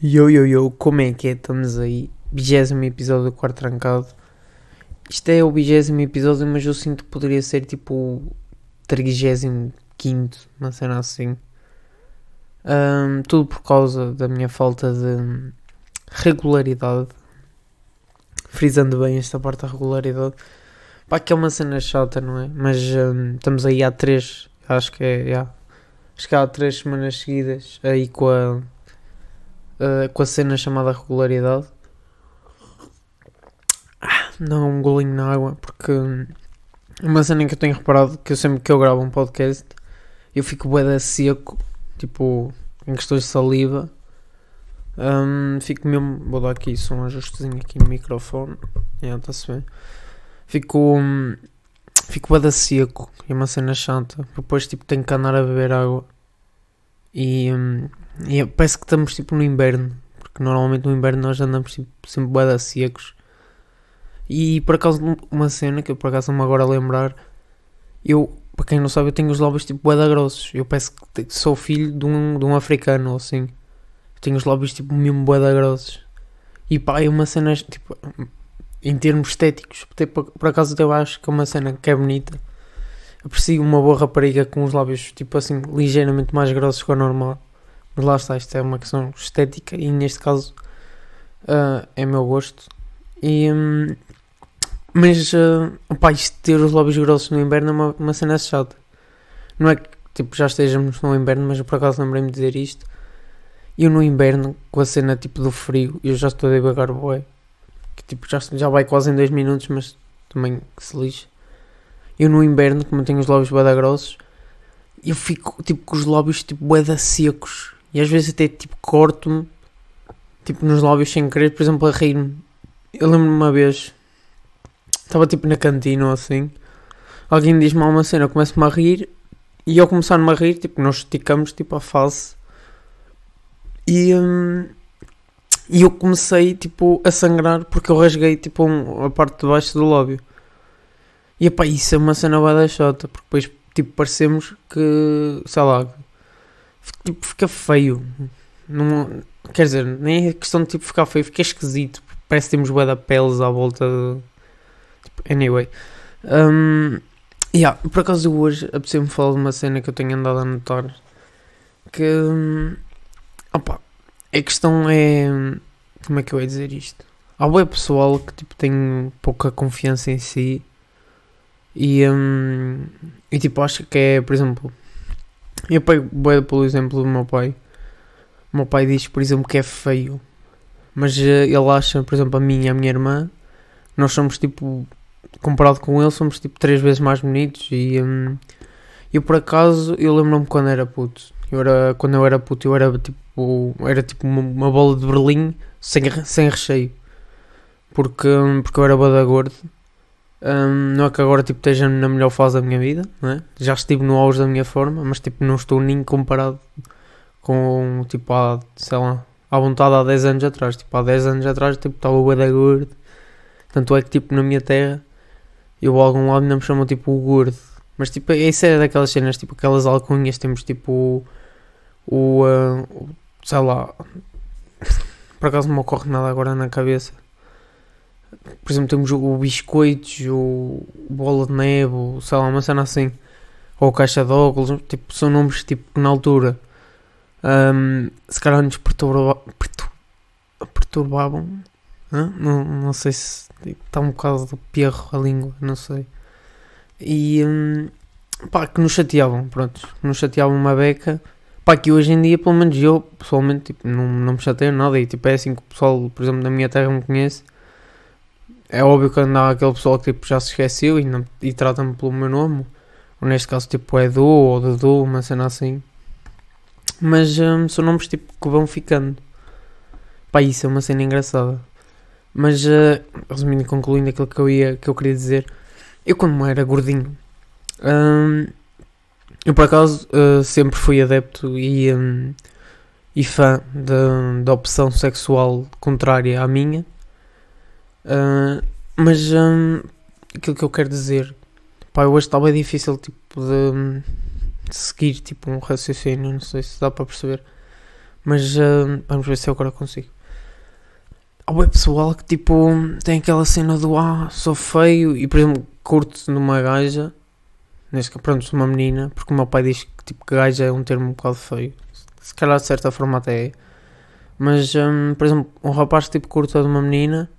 Yo, yo, yo, como é que é? Estamos aí, vigésimo episódio do Quarto Trancado. Isto é o vigésimo episódio, mas eu sinto que poderia ser tipo o trigésimo quinto, uma cena assim. Ahm, tudo por causa da minha falta de regularidade. Frisando bem esta parte da regularidade. Pá, que é uma cena chata, não é? Mas ahm, estamos aí há três, acho que é, yeah. acho que há três semanas seguidas aí com a uh, com a cena chamada regularidade. Ah, não, um golinho na água, porque é uma cena que eu tenho reparado que eu sempre que eu gravo um podcast eu fico bué seco, tipo, em questões de saliva. Um, fico mesmo, vou dar aqui só um ajustezinho aqui no microfone. Yeah, está-se. Fico, um, fico bué seco, é uma cena chata. Depois tipo tenho que andar a beber água. E, um, e parece que estamos tipo no inverno, porque normalmente no inverno nós andamos tipo, sempre bué secos. E por acaso uma cena que eu por acaso me agora lembrar, eu, para quem não sabe, eu tenho os lábios tipo bué grossos. Eu penso que sou filho de um, de um africano ou assim. Eu tenho os lábios tipo mesmo bué grossos. E pá, é uma cena tipo em termos estéticos, por, por acaso eu acho que é uma cena que é bonita. Aprecio uma boa rapariga com os lábios tipo assim ligeiramente mais grossos que o normal. Mas lá está, isto é uma questão estética e neste caso uh, é meu gosto. E, um, mas uh, opa, isto ter os lábios grossos no inverno é uma, uma cena chata. Não é que tipo, já estejamos no inverno, mas eu por acaso lembrei-me de dizer isto. Eu no inverno, com a cena tipo do frio, eu já estou a devagar boé. Que tipo, já, já vai quase em 2 minutos, mas também que se lixe. Eu no inverno, como tenho os lábios bada grossos, eu fico tipo com os lábios tipo bué secos e às vezes até tipo corto-me, tipo nos lábios sem querer, por exemplo, a rir-me. Eu lembro-me uma vez, estava tipo na cantina ou assim, alguém diz-me uma cena, eu começo-me a rir e ao começar-me a rir, tipo, nós esticamos tipo a face e, hum, e eu comecei tipo a sangrar porque eu rasguei tipo um, a parte de baixo do lábio. E epá, isso é uma cena bada chata, porque depois tipo parecemos que, sei lá, tipo, fica feio. Não, quer dizer, nem é questão de tipo ficar feio, fica esquisito. Parece que temos bué peles à volta de... Tipo, anyway. Um, yeah, por acaso hoje apeteceu-me falar de uma cena que eu tenho andado a notar. Que... Opa, a questão é... Como é que eu ia dizer isto? Há bué pessoal que tipo tem pouca confiança em si. E, um, e tipo, acho que é, por exemplo, eu pego pelo exemplo do meu pai. O meu pai diz, por exemplo, que é feio. Mas uh, ele acha, por exemplo, a mim e a minha irmã, nós somos tipo, comparado com ele, somos tipo três vezes mais bonitos. E um, eu por acaso, eu lembro-me quando era puto. Eu era, quando eu era puto, eu era tipo, era tipo uma, uma bola de berlim sem, sem recheio. Porque, hum, porque eu era boda gordo. Um, não é que agora tipo, esteja na melhor fase da minha vida, não é? já estive no auge da minha forma, mas tipo, não estou nem comparado com tipo há, sei lá, à vontade há 10 anos atrás. Tipo, há 10 anos atrás tipo, estava o da gordo. Tanto é que tipo na minha terra eu a algum lado não me chamam tipo o gordo. Mas tipo, isso é daquelas cenas, tipo aquelas alcunhas, temos tipo o, o uh, sei lá, por acaso não me ocorre nada agora na cabeça por exemplo, temos o biscoitos, o bola de neve, ou, sei lá, uma cena assim, ou caixa de óculos, tipo, são nomes tipo, que na altura um, se calhar nos perturba, perturbavam. Não, não sei se tipo, está um bocado de perro a língua, não sei. E um, pá, que nos chateavam, pronto, nos chateavam uma beca. Pá, que hoje em dia, pelo menos eu, pessoalmente, tipo, não, não me chateio nada. E tipo, é assim que o pessoal, por exemplo, na minha terra me conhece é óbvio que há aquele pessoal que tipo, já se esqueceu e, e trata-me pelo meu nome. Ou neste caso, tipo, Edu ou Dudu, uma cena assim. Mas um, são nomes tipo que vão ficando. Pá, isso é uma cena engraçada. Mas, uh, resumindo e concluindo aquilo que eu, ia, que eu queria dizer, eu quando era gordinho, um, eu por acaso uh, sempre fui adepto e, um, e fã da opção sexual contrária à minha. Uh, mas um, aquilo que eu quero dizer, pá, hoje estava difícil tipo, de, de, seguir tipo, um raciocínio, não sei se dá para perceber. Mas uh, vamos ver se eu agora consigo. Há o pessoal que tipo tem aquela cena do ah, sou feio e por exemplo curto numa gaja, neste caso, pronto, uma menina, porque o meu pai diz que tipo gaja é um termo um bocado feio. Se calhar de certa forma até é. Mas, um, por exemplo, um rapaz tipo curta de uma menina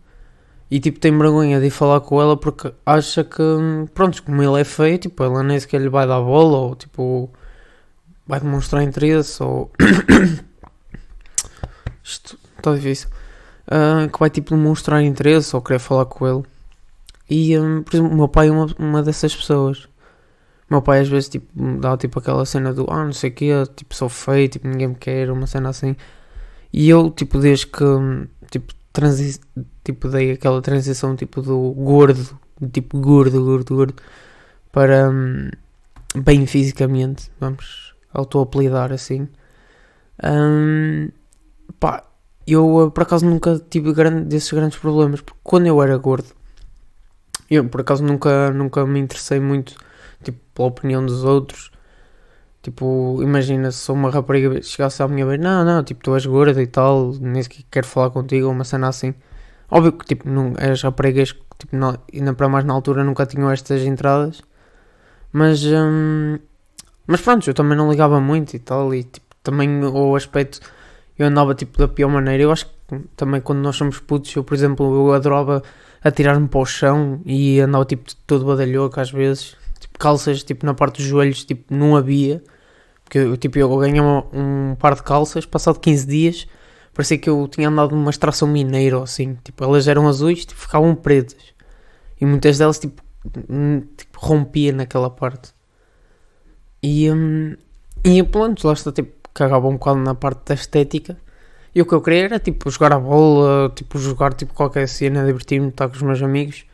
e tipo tem vergonha de ir falar com ela porque acha que, pronto, como ele é feio, tipo, ela nem sequer lhe vai dar bola ou tipo vai demonstrar interesse ou isto está difícil. Uh, que vai tipo demonstrar interesse ou querer falar com ele. E um, por exemplo o meu pai é uma, uma dessas pessoas. O meu pai às vezes tipo dá tipo aquela cena do ah não sei o que tipo sou feio tipo ninguém me quer uma cena assim. E eu tipo desde que tipo transi tipo dei aquela transição tipo do gordo tipo gordo gordo gordo para um, bem fisicamente vamos auto-apelidar assim. Um, pá, eu eh, por acaso nunca tive grande, desses grandes problemas, porque quando eu era gordo, eu por acaso nunca, nunca me interessei muito tipo, pela opinião dos outros. Tipo, imagina se uma rapariga chegasse à minha vez, não, não, tipo, tu és gorda e tal, nem sequer quero falar contigo, uma cena assim. Óbvio que, tipo, não, as raparigas, tipo, não, ainda para mais na altura, nunca tinham estas entradas. Mas, hum, mas pronto, eu também não ligava muito e tal, e tipo, também o aspecto, eu andava tipo da pior maneira. Eu acho que também quando nós somos putos, eu por exemplo, eu adorava atirar-me para o chão e andava tipo todo badalhoco às vezes, tipo calças tipo na parte dos joelhos, tipo não havia, porque tipo, eu ganhei um par de calças, passado 15 dias, parecia que eu tinha andado numa extração mineira ou assim, tipo, elas eram azuis, tipo, ficavam pretas, e muitas delas tipo, tipo rompia naquela parte. E, um, e pronto, lá está, tipo, cagava um bocado na parte da estética. E o que eu queria era, tipo, jogar a bola, tipo, jogar, tipo, qualquer cena, divertir-me, estar com os meus amigos.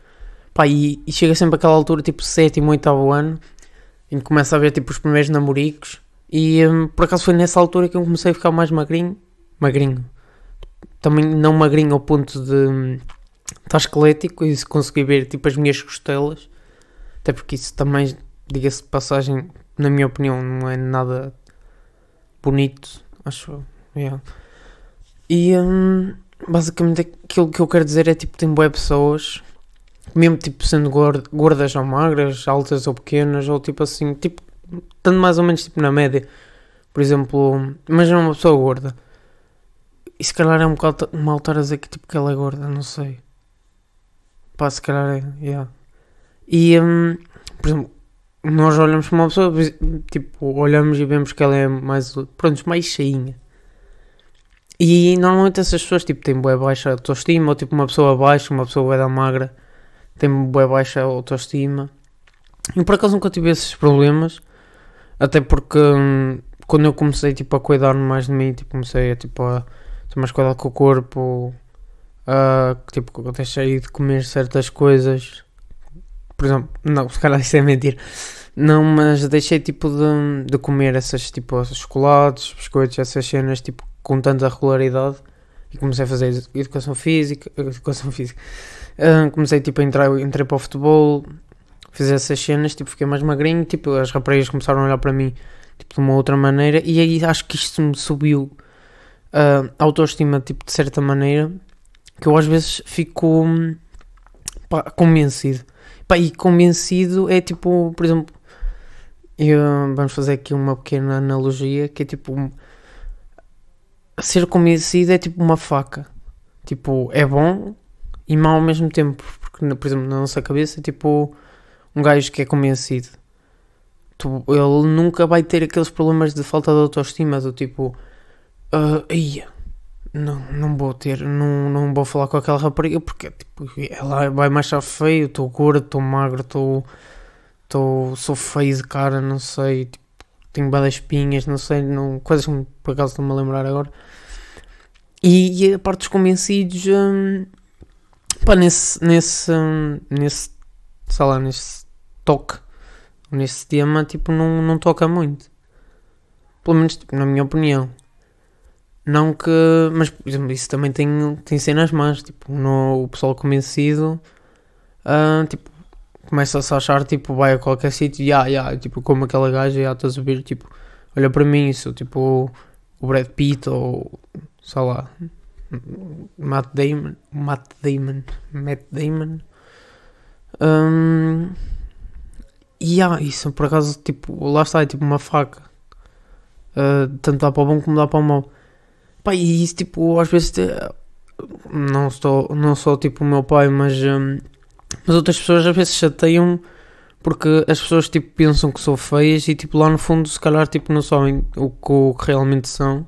Pá, e, e chega sempre aquela altura, tipo, sétimo, oitavo ano, em que começa a ver, tipo, os primeiros namoricos. E um, por acaso foi nessa altura que eu comecei a ficar mais magrinho. Magrinho. Também não magrinho ao ponto de hum, estar esquelético e se conseguir ver, tipo, as minhas costelas. Até porque isso também, diga-se de passagem, na minha opinião, não é nada bonito, acho. Yeah. E um, basicamente aquilo que eu quero dizer é tipo, tem boas pessoas, mesmo tipo sendo gordas ou magras, altas ou pequenas, ou tipo assim, tipo, estando mais ou menos tipo na média. Por exemplo, imagina uma pessoa gorda. E se calhar é um bocado mal estar a dizer que tipo que ela é gorda, não sei. Pá, se calhar é, yeah. E, um, por exemplo, nós olhamos para uma pessoa, tipo, olhamos e vemos que ela é mais, pronto, mais cheinha. E normalmente essas pessoas, tipo, têm boa baixa autoestima, ou tipo, uma pessoa baixa, uma pessoa bué da magra, tem boa baixa autoestima. E por acaso nunca tive esses problemas, até porque hum, quando eu comecei, tipo, a cuidar mais de mim, tipo, comecei a, tipo, a ter mais cuidado com o corpo, a, tipo, deixei de comer certas coisas por exemplo, não, se calhar isso é mentir. Não, mas deixei tipo de, de comer essas tipo chocolates, biscoitos, essas cenas tipo com tanta regularidade e comecei a fazer educação física, educação física. Uh, comecei tipo a entrar, entrei para o futebol, fiz essas cenas, tipo fiquei mais magrinho, tipo as raparigas começaram a olhar para mim tipo de uma outra maneira e aí acho que isto me subiu uh, a autoestima tipo de certa maneira que eu às vezes fico pá, convencido Pá, e convencido é tipo, por exemplo, eu, vamos fazer aqui uma pequena analogia que é tipo ser convencido é tipo uma faca. Tipo, é bom e mau ao mesmo tempo. Porque, por exemplo, na nossa cabeça, tipo, um gajo que é convencido, tu, ele nunca vai ter aqueles problemas de falta de autoestima, do tipo, uh, ia, não, não vou ter, não, não vou falar com aquela rapariga porque tipo, ela vai mais achar feio, estou gordo, estou magro, estou, estou, sou feio de cara, não sei, tipo, tenho badas espinhas, não sei, não, coisas que por acaso estou-me a lembrar agora. E, e a parte dos convencidos, hum, pá, nesse, nesse, hum, nesse, sei lá, nesse toque, nesse tema, tipo, não, não toca muito. Pelo menos, tipo, na minha opinião. Não que. Mas, por exemplo, isso também tem, tem cenas más. Tipo, no, o pessoal convencido. Uh, tipo, começa-se a achar, tipo, vai a qualquer sítio. Yeah, ya, yeah, tipo, como aquela gaja, já estás a ver, tipo, olha para mim, isso, tipo, o Brad Pitt ou sei lá, Matt Damon, Matt Damon, Matt Damon. Um, e yeah, isso por acaso, tipo, lá está, é tipo uma faca. Uh, tanto dá para o bom como dá para o mau. Pá, e isso, tipo, às vezes, não, estou, não sou tipo o meu pai, mas, um, mas outras pessoas às vezes chateiam porque as pessoas, tipo, pensam que sou feias e, tipo, lá no fundo, se calhar, tipo, não sabem o que, o que realmente são.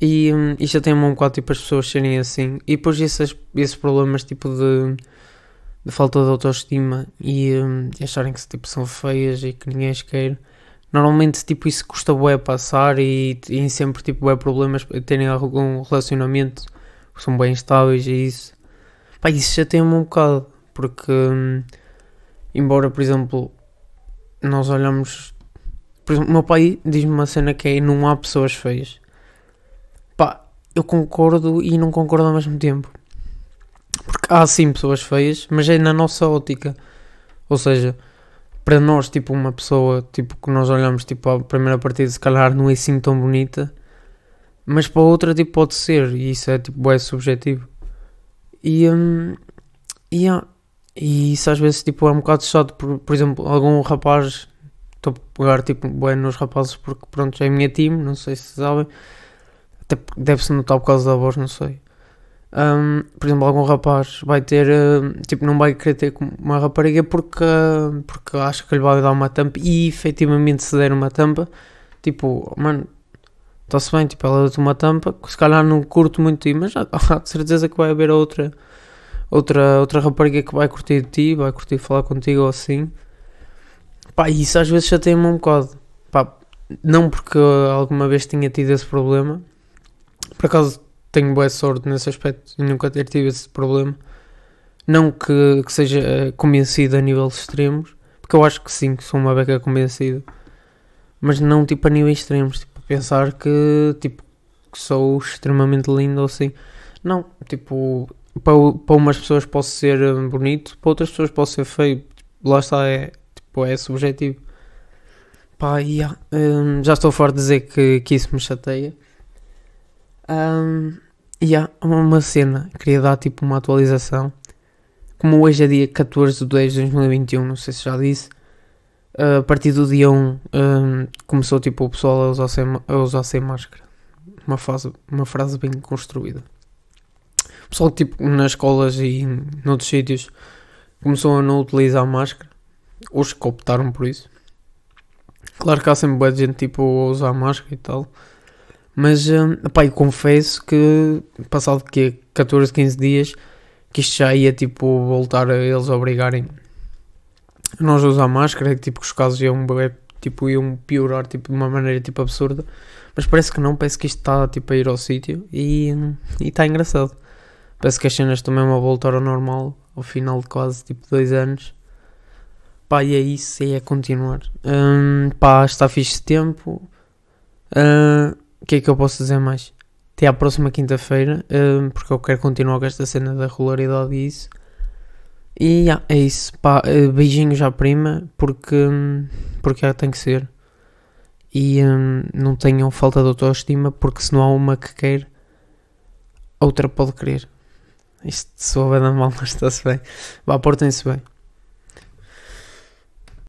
E um, isto tem um bocado tipo as pessoas serem assim. E depois esses, esses problemas tipo de, de falta de autoestima e, um, e acharem que tipo, são feias e que ninguém as quer. Normalmente tipo isso custa bué passar e, e sempre tipo bué problemas terem algum relacionamento são bem estáveis e isso. Pá, isso já tem um bocado. Porque um, embora por exemplo nós olhamos. Por exemplo, meu pai diz-me uma cena que é não há pessoas feias Pá, eu concordo e não concordo ao mesmo tempo. Porque há sim pessoas feias, mas é na nossa ótica. Ou seja, para nós, tipo, uma pessoa tipo, que nós olhamos tipo, a primeira partida, se calhar não é assim tão bonita, mas para outra tipo, pode ser, e isso é tipo, é subjetivo. E, um, yeah. e isso às vezes tipo, é um bocado chato, por, por exemplo, algum rapaz, estou a pegar tipo, bem nos rapazes porque pronto, é a minha time, não sei se sabem até deve-se notar por causa da voz, não sei. Um, por exemplo, algum rapaz vai ter, tipo, não vai querer ter uma rapariga porque, porque acha que lhe vai dar uma tampa e efetivamente se der uma tampa, tipo, mano, está-se bem, tipo, ela dá-te uma tampa, se calhar não curto muito mas há, há de certeza que vai haver outra, outra, outra rapariga que vai curtir de ti, vai curtir falar contigo ou assim. Pá, isso às vezes já tem um bocado. Pá, não porque alguma vez tinha tido esse problema, por acaso tenho boa sorte nesse aspecto e nunca ter tido esse problema. Não que, que seja eh, convencido a níveis extremos, porque eu acho que sim, que sou uma beca convencido, mas não tipo a níveis extremos, tipo pensar que tipo que sou extremamente lindo ou assim. Não, tipo, para, para umas pessoas posso ser eh, bonito, para outras pessoas posso ser feio. Tipo, lá está, é, tipo, é subjetivo. Pá, yeah, um, já estou fora de dizer que, que isso me chateia. Um, e há uma cena, queria dar tipo uma atualização. Como hoje é dia 14 de 10 de 2021, não sei se já disse. Uh, a partir do dia 1 um, começou tipo o pessoal a usar, sem, a usar sem máscara. Uma, fase, uma frase bem construída. O pessoal tipo nas escolas e noutros sítios começou a não utilizar máscara. Os que optaram por isso. Claro que há sempre boa gente tipo a usar máscara e tal. Mas, um, pá, eu confesso que, passado que 14, 15 dias, que isto já ia, tipo, voltar a eles obrigarem a nós a usar máscara, que, tipo, que os casos iam, tipo, iam piorar, tipo, de uma maneira, tipo, absurda. Mas parece que não, parece que isto está, tipo, a ir ao sítio e está engraçado. Parece que as cenas também vão voltar ao normal, ao final de quase, tipo, dois anos. Pá, e é isso, e é continuar. Um, pá, está fixe tempo. Uh, o que é que eu posso dizer mais? Até à próxima quinta-feira, um, porque eu quero continuar com esta cena da regularidade e isso. E yeah, é isso. Pá, uh, beijinhos à prima, porque, um, porque tem que ser. E um, não tenham falta de autoestima, porque se não há uma que quer, outra pode querer. Isto soa bem da mal, mas está-se bem. Vá, portem-se bem.